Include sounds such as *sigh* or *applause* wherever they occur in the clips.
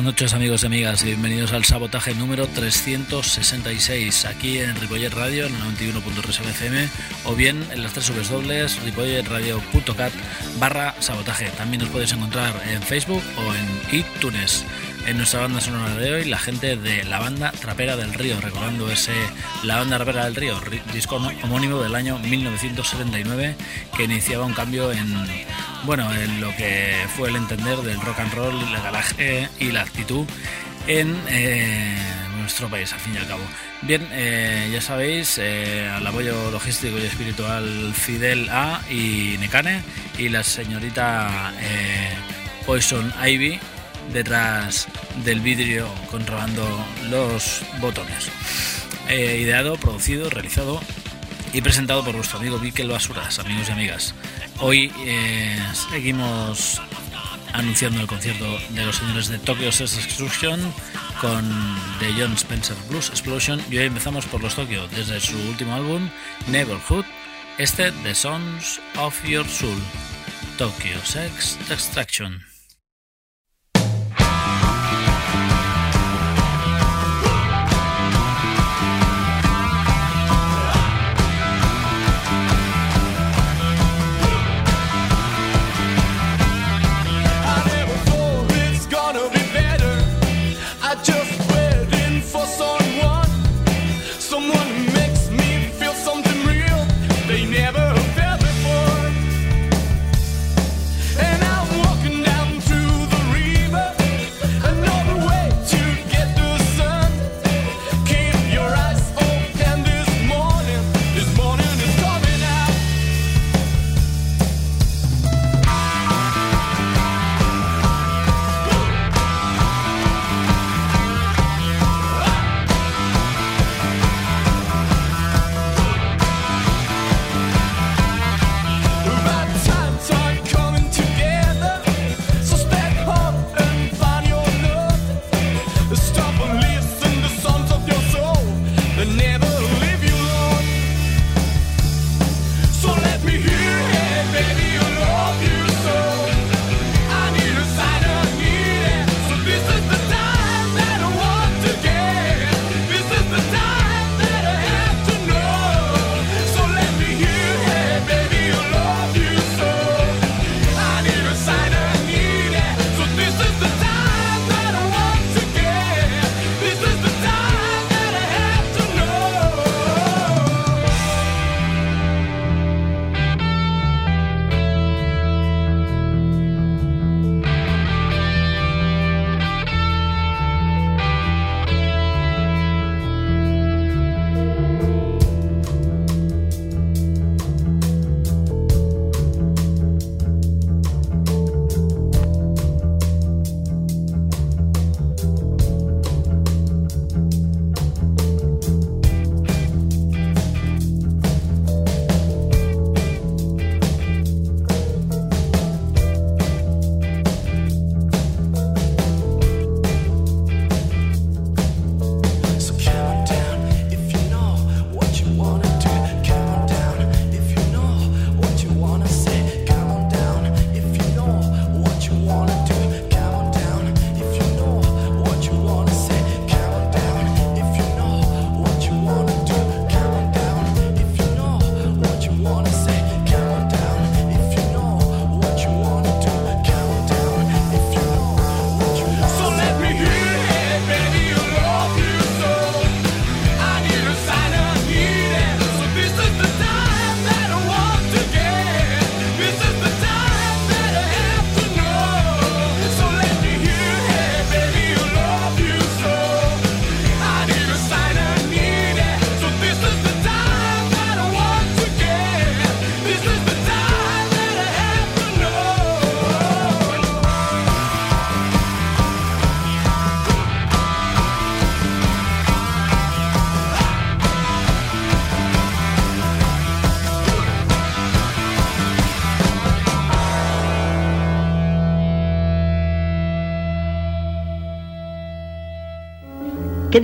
Buenas noches amigos y amigas y bienvenidos al sabotaje número 366 aquí en Ripollet Radio en el 91.3 FM o bien en las tres subes ripolletradio.cat barra sabotaje. También nos podéis encontrar en Facebook o en iTunes. En nuestra banda sonora de hoy, la gente de la banda Trapera del Río, recordando ese La banda Trapera del Río, disco homónimo del año 1979 que iniciaba un cambio en, bueno, en lo que fue el entender del rock and roll, el garaje y la actitud en eh, nuestro país, al fin y al cabo. Bien, eh, ya sabéis, eh, al apoyo logístico y espiritual Fidel A y Necane y la señorita eh, Poison Ivy detrás del vidrio controlando los botones. Eh, ideado, producido, realizado y presentado por vuestro amigo Mikel Basuras, amigos y amigas. Hoy eh, seguimos anunciando el concierto de los señores de Tokyo Sex Extrusion con The John Spencer Blues Explosion y hoy empezamos por los Tokyo desde su último álbum Neighborhood, este The Sons of Your Soul, Tokyo Sex Extraction.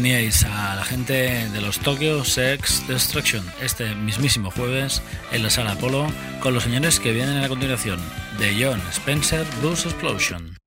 teníais a la gente de los Tokyo Sex Destruction este mismísimo jueves en la sala Apolo con los señores que vienen a continuación de John Spencer Blues Explosion.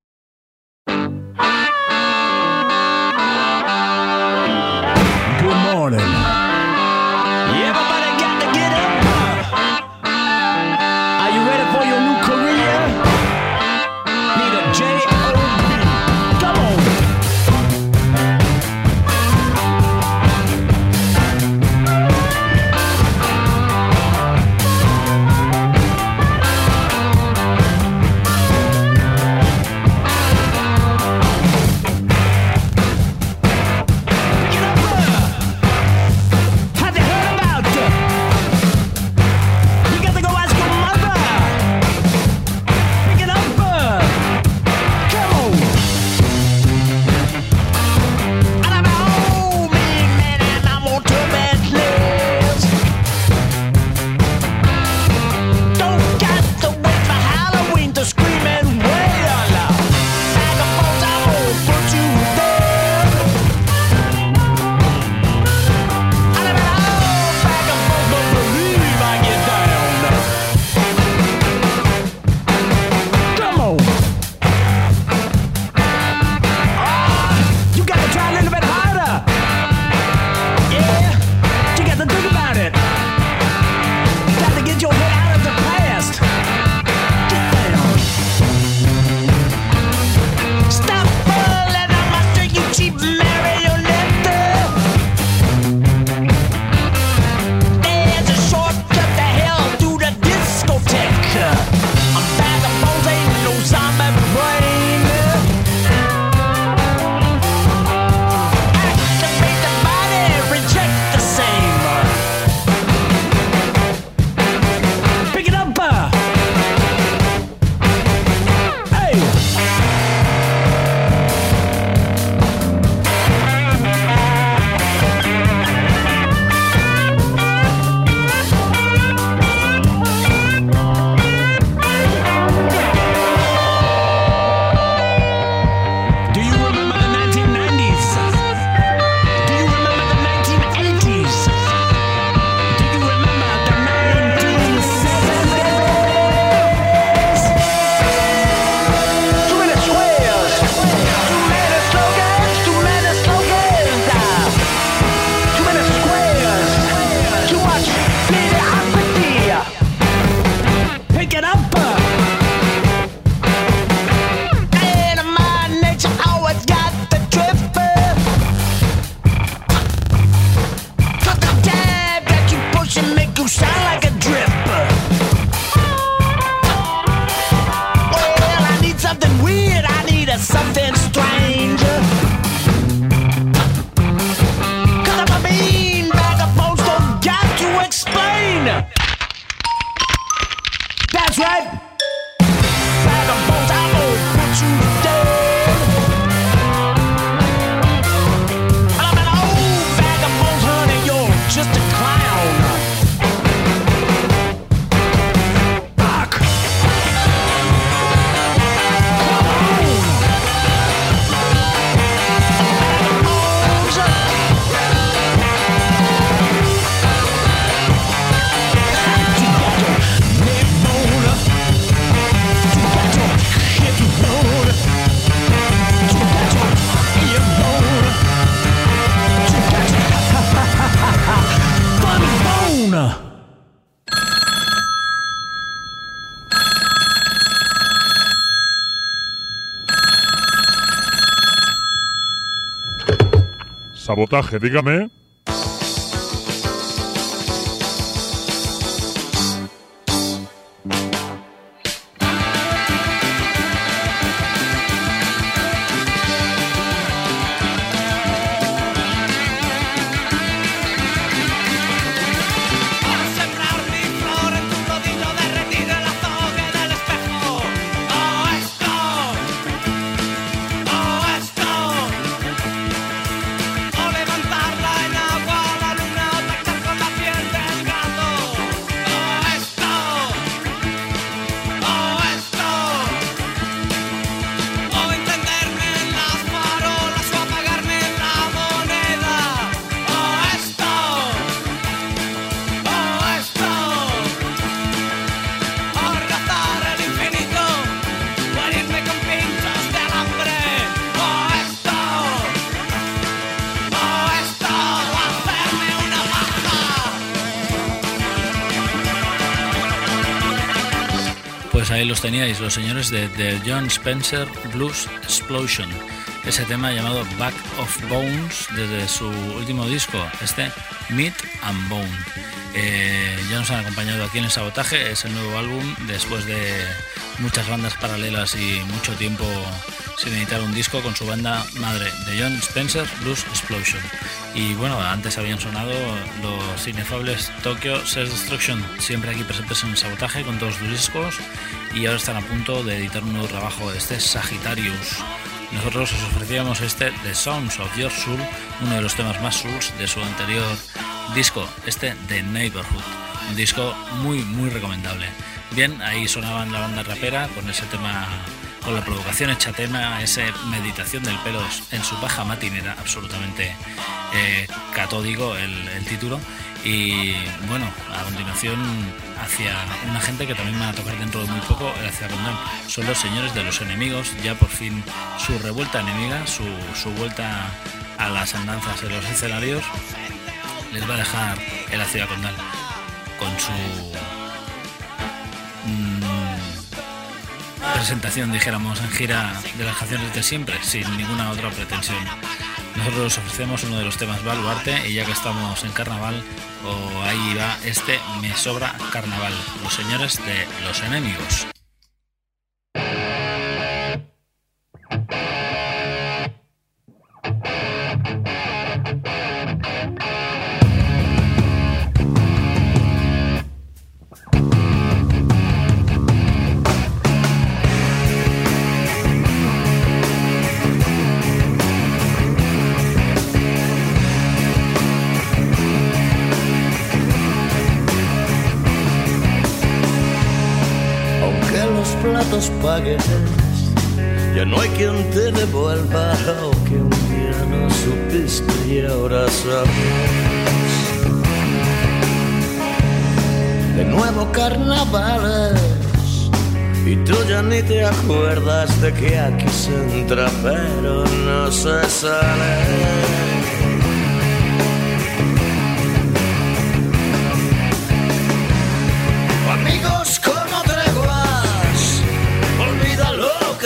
Sabotaje, dígame. Los señores de The John Spencer Blues Explosion. Ese tema llamado Back of Bones desde su último disco, este Meat and Bone. Eh, ya nos han acompañado aquí en el sabotaje, es el nuevo álbum después de muchas bandas paralelas y mucho tiempo sin editar un disco con su banda madre, The John Spencer Blues Explosion. Y bueno, antes habían sonado los inefables Tokyo Sex Destruction, siempre aquí presentes en el sabotaje con todos sus discos y ahora están a punto de editar un nuevo trabajo, este Sagittarius. Nosotros os ofrecíamos este The Sounds of Your Soul, uno de los temas más souls de su anterior disco, este The Neighborhood, un disco muy muy recomendable. Bien, ahí sonaban la banda rapera con ese tema, con la provocación hecha tema, esa meditación del pelo en su baja matinera, absolutamente eh, catódico el, el título. Y bueno, a continuación hacia una gente que también van a tocar dentro de muy poco, hacia Rondón. Son los señores de los enemigos, ya por fin su revuelta enemiga, su, su vuelta a las andanzas en los escenarios, les va a dejar el ácido condal con su mm, presentación, dijéramos, en gira de las canciones de siempre, sin ninguna otra pretensión. Nosotros os ofrecemos uno de los temas baluarte y ya que estamos en carnaval, o ahí va este Me Sobra Carnaval, los señores de los enemigos. Ya no hay quien te devuelva lo que un día no supiste y ahora sabes. De nuevo carnavales, y tú ya ni te acuerdas de que aquí se entra pero no se sale.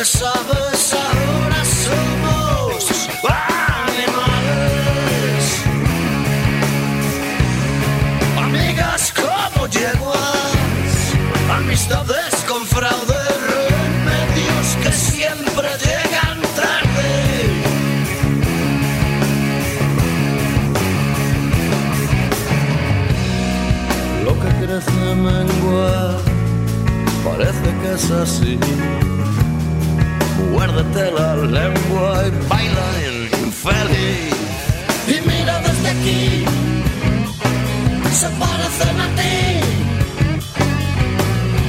Sabes, ahora somos animales. Amigas como yeguas, amistades con fraude, remedios que siempre llegan tarde. Lo que crece mengua, parece que es así. Muérdete la lengua y baila infeliz. Y mira desde aquí, se parecen a ti.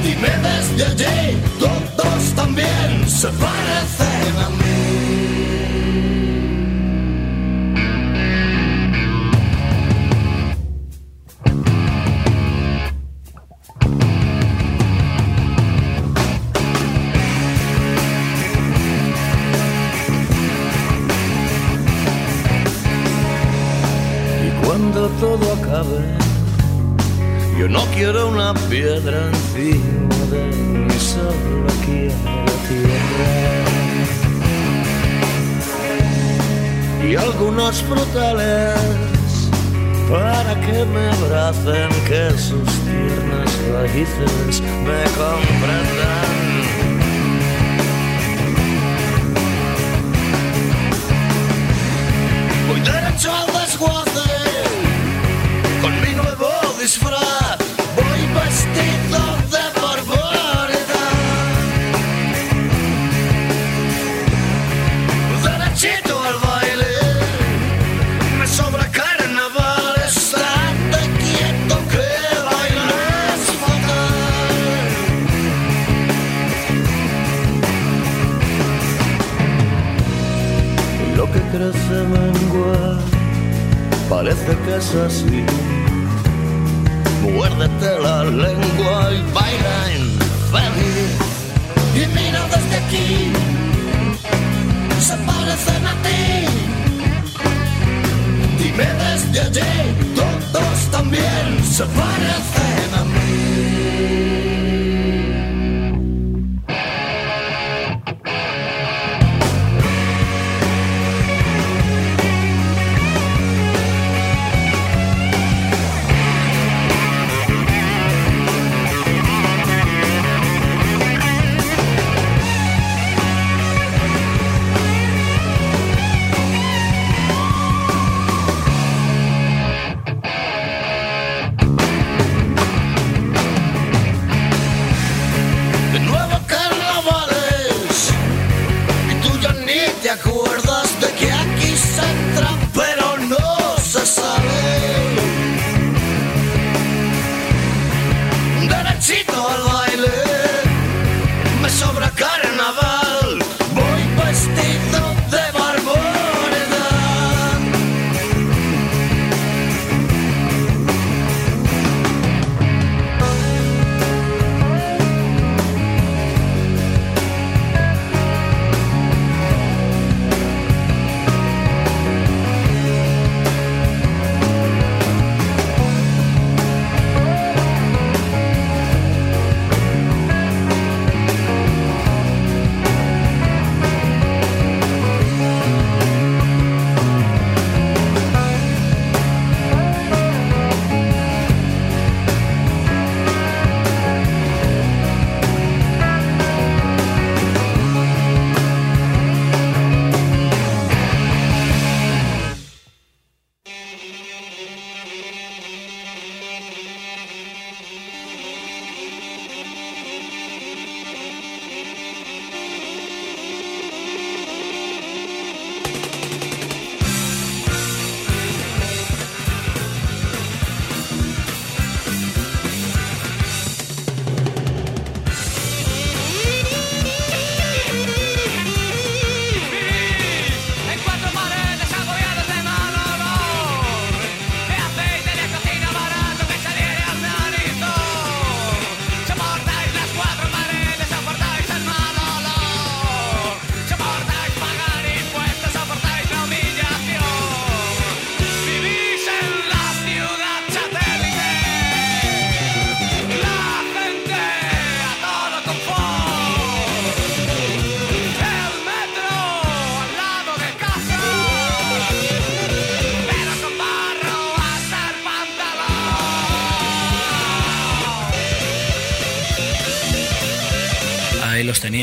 Dime desde allí, todos también se parecen a mí. Yo no quiero una piedra encima de mí, solo quiero tierra. y algunos frutales para que me abracen, que sus tiernas raíces me comprendan. Voy derecho al desguace disfraz. Voy vestido de barbaridad. Derechito al baile, me sobra carnaval. Estate quieto que bailes fatal. Lo que crece mengua, parece que es así. Muérdete la lengua y baila infeliz. Y mira desde aquí, se parecen a ti. Dime desde allí, todos también se parecen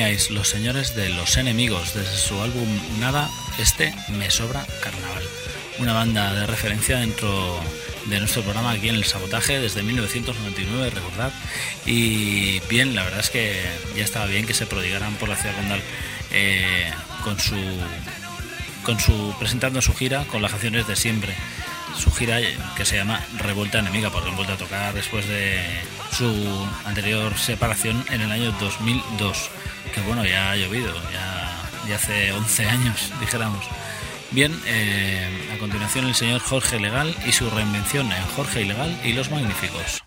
los señores de Los Enemigos, desde su álbum Nada, este Me Sobra Carnaval. Una banda de referencia dentro de nuestro programa aquí en El Sabotaje desde 1999, recordad. Y bien, la verdad es que ya estaba bien que se prodigaran por la ciudad condal eh, con su con su presentando su gira con las canciones de siempre su gira eh, que se llama Revuelta Enemiga porque han a tocar después de su anterior separación en el año 2002 que bueno ya ha llovido ya, hace 11 años *laughs* dijéramos. Bien eh, a continuación el señor Jorge Legal y su reinvención en Jorge Ilegal y los Magníficos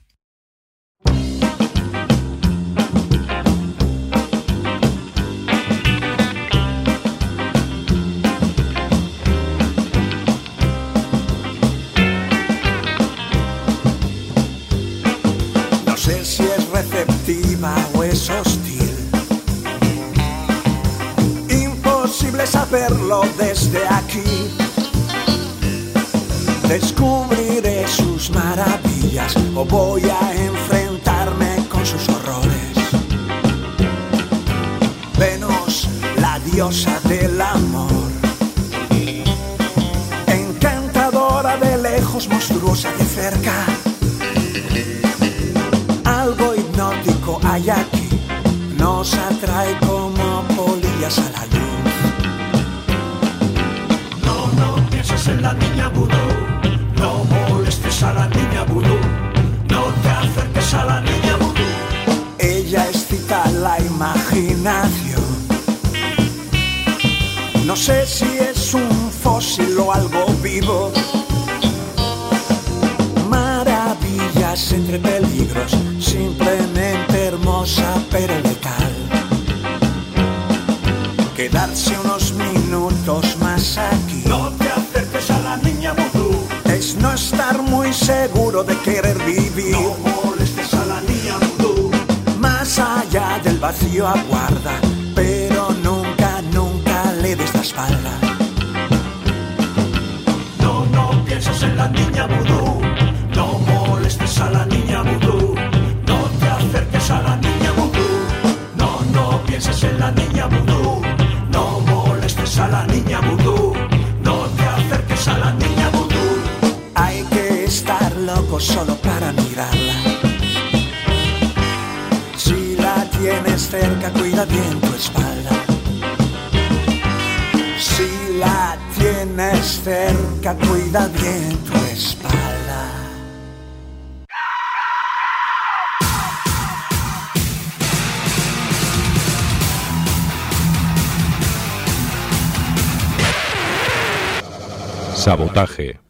Saberlo desde aquí. Descubriré sus maravillas o voy a enfrentarme con sus horrores. Venus, la diosa del amor. Encantadora de lejos, monstruosa de cerca. Algo hipnótico hay aquí, nos niña vudú. No molestes a la niña vudú. No te acerques a la niña vudú. Ella excita la imaginación. No sé si es un fósil o algo vivo. Maravillas entre peligros, simplemente hermosa pero letal. Quedarse unos minutos más aquí muy seguro de querer vivir. No molestes a la niña vudú. Más allá del vacío aguarda, pero nunca, nunca le des la espalda. No, no pienses en la niña vudú. Cerca, cuida bien tu espalda. Si la tienes cerca, cuida bien tu espalda. Sabotaje.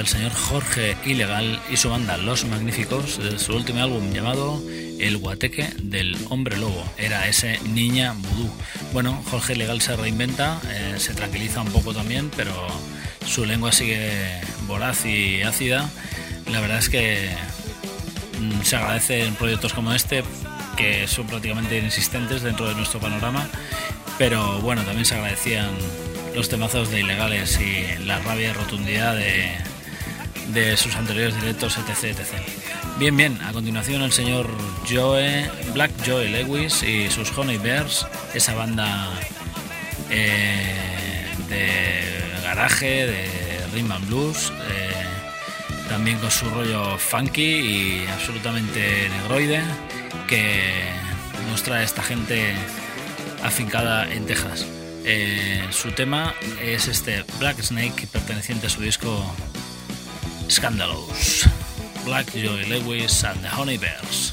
Al señor Jorge Ilegal y su banda Los Magníficos de su último álbum llamado El Guateque del Hombre Lobo. Era ese Niña Vudú. Bueno, Jorge Ilegal se reinventa, eh, se tranquiliza un poco también, pero su lengua sigue voraz y ácida. La verdad es que mm, se agradece proyectos como este, que son prácticamente inexistentes dentro de nuestro panorama, pero bueno, también se agradecían los temazos de ilegales y la rabia y rotundidad de, de sus anteriores directos, etc, etc. Bien, bien, a continuación el señor Joe, Black Joe Lewis y sus Honey Bears, esa banda eh, de garaje, de rhythm blues, eh, también con su rollo funky y absolutamente negroide que nos trae esta gente afincada en Texas. Eh, su tema es este Black Snake perteneciente a su disco Scandalous. Black Joy Lewis and the Honey Bears.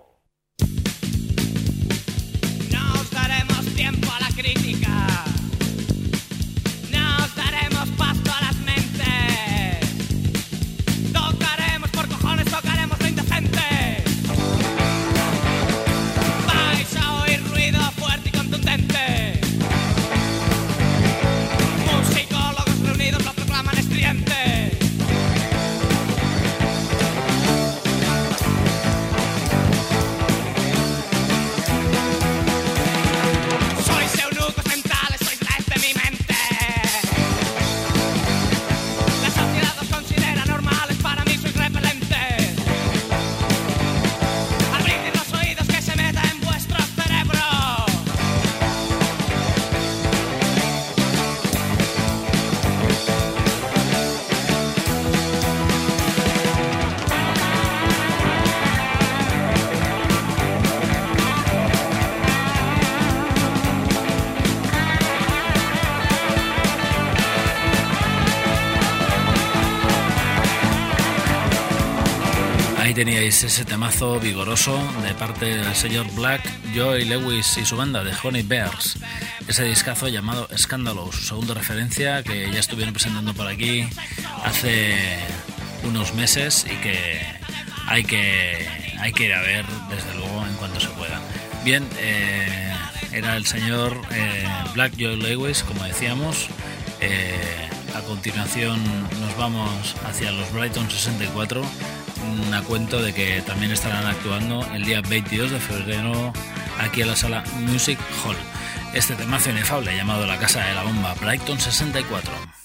Ahí teníais ese temazo vigoroso de parte del señor Black, Joey Lewis y su banda de Honey Bears. Ese discazo llamado Scandalous, su segunda referencia que ya estuvieron presentando por aquí hace unos meses y que hay que, hay que ir a ver desde luego en cuanto se pueda. Bien, eh, era el señor eh, Black Joey Lewis, como decíamos. Eh, a continuación nos vamos hacia los Brighton 64 a cuento de que también estarán actuando el día 22 de febrero aquí en la sala Music Hall. Este temazo inefable llamado La Casa de la Bomba, Brighton 64.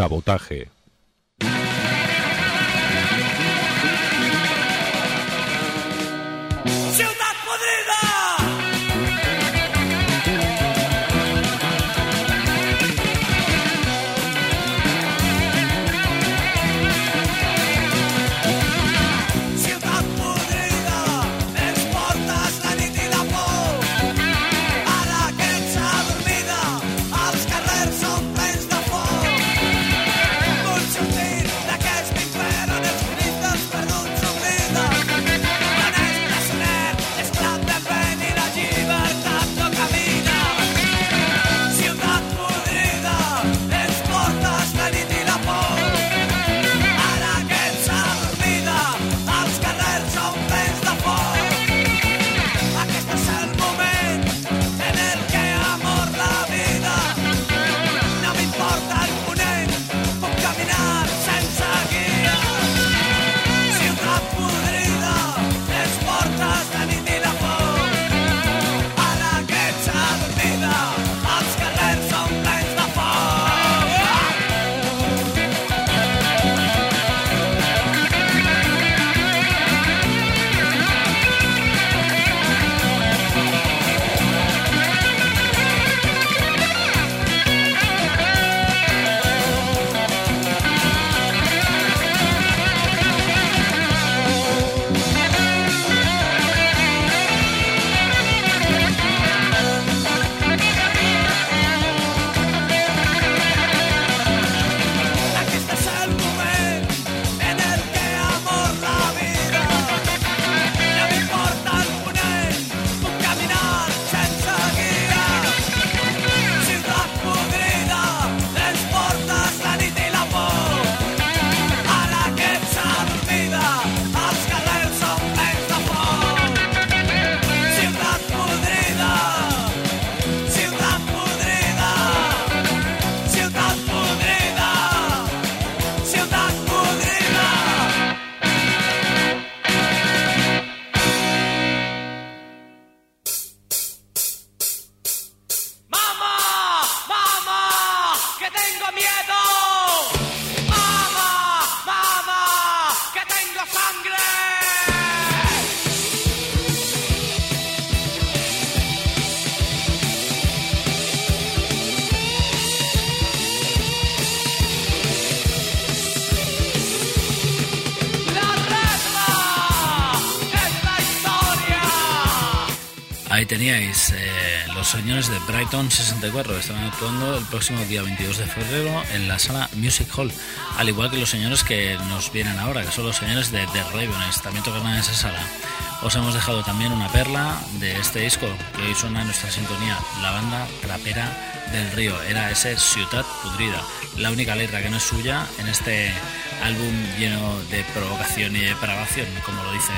Sabotaje. Los señores de Brighton 64, estarán actuando el próximo día 22 de febrero en la sala Music Hall, al igual que los señores que nos vienen ahora, que son los señores de The Ravens, también tocarán en esa sala. Os hemos dejado también una perla de este disco que hoy suena en nuestra sintonía, la banda trapera del río, era ese Ciudad Pudrida, la única letra que no es suya en este álbum lleno de provocación y depravación, como lo dice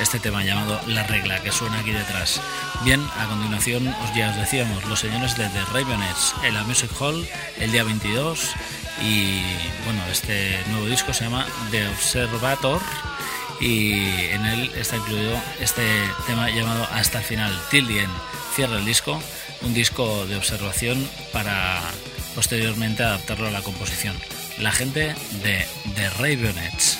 este tema llamado La Regla, que suena aquí detrás. Bien, a continuación os ya os decíamos, los señores de The Ravenets en la Music Hall el día 22 y bueno, este nuevo disco se llama The Observator y en él está incluido este tema llamado Hasta el final, Till. Cierra el disco, un disco de observación para posteriormente adaptarlo a la composición. La gente de The Ravenets.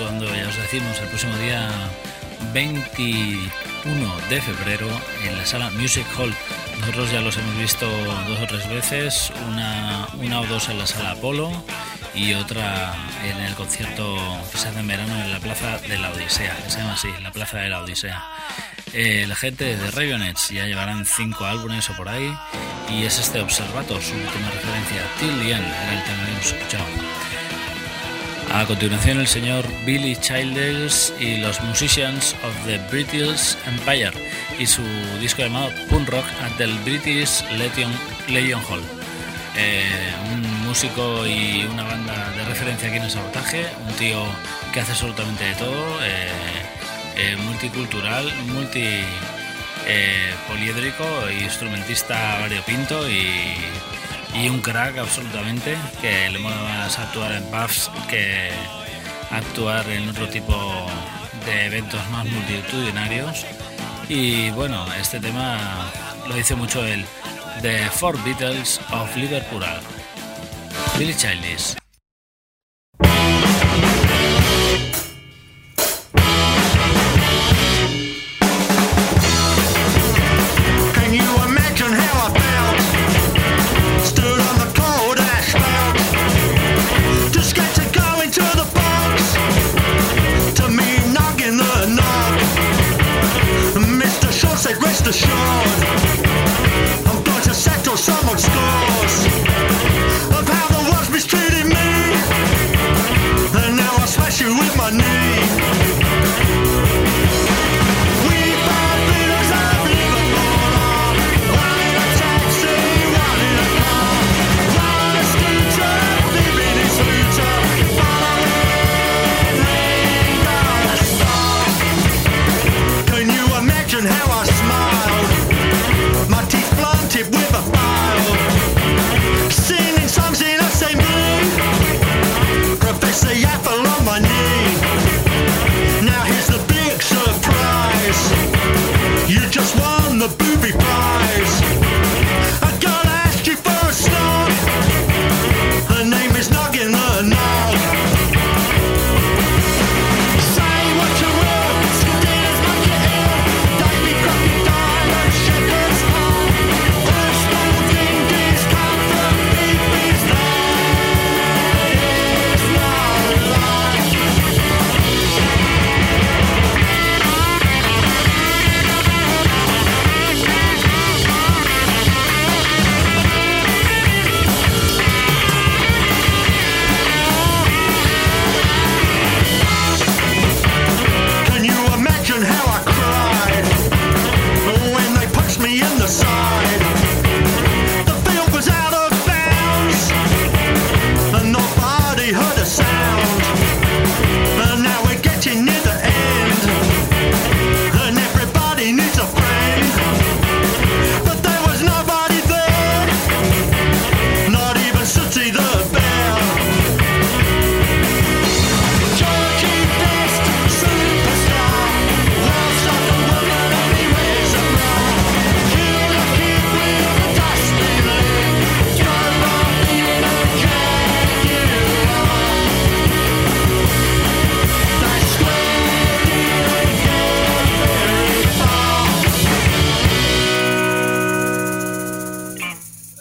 Actuando, ya os decimos, el próximo día 21 de febrero en la sala Music Hall. Nosotros ya los hemos visto dos o tres veces, una, una o dos en la sala Apolo y otra en el concierto que se hace en verano en la Plaza de la Odisea, que se llama así, la Plaza de la Odisea. Eh, la gente de Ravenets ya llevarán cinco álbumes o por ahí y es este Observator, su última referencia, Till the End, el tema que hemos escuchado. A continuación el señor Billy Childers y los Musicians of the British Empire y su disco llamado Punk Rock at the British Legion, Hall. Eh, un músico y una banda de referencia aquí en el sabotaje, un tío que hace absolutamente de todo, eh, eh, multicultural, multi poliédrico, instrumentista variopinto y, y un crack absolutamente que le mola más actuar en pubs que actuar en otro tipo de eventos más multitudinarios. Y bueno este tema lo dice mucho él The Four Beatles of Liverpool. Billy Childish how I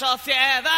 Sociedad.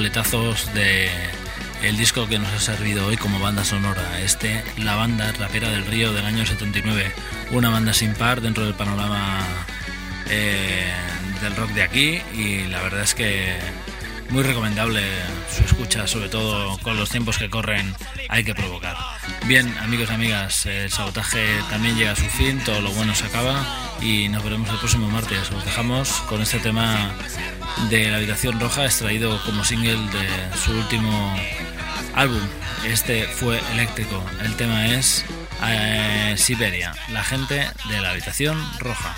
Coletazos de el disco que nos ha servido hoy como banda sonora. Este, la banda rapera del Río del año 79. Una banda sin par dentro del panorama eh, del rock de aquí y la verdad es que muy recomendable su escucha, sobre todo con los tiempos que corren hay que provocar. Bien, amigos y amigas, el sabotaje también llega a su fin, todo lo bueno se acaba y nos veremos el próximo martes. Os dejamos con este tema de La Habitación Roja, extraído como single de su último álbum. Este fue eléctrico. El tema es eh, Siberia, la gente de la Habitación Roja.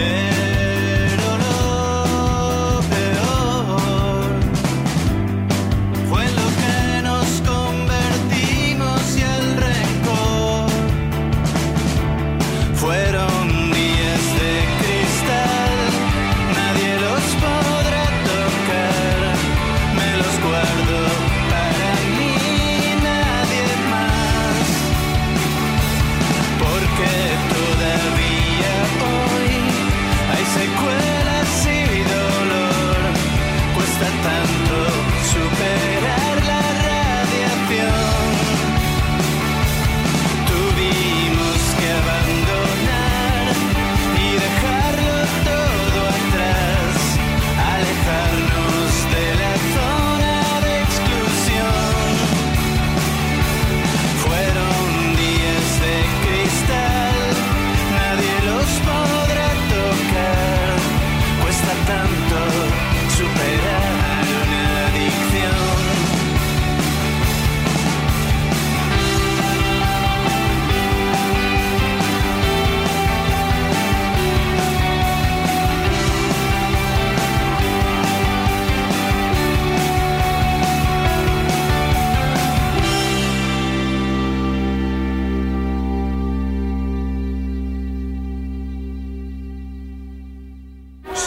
yeah.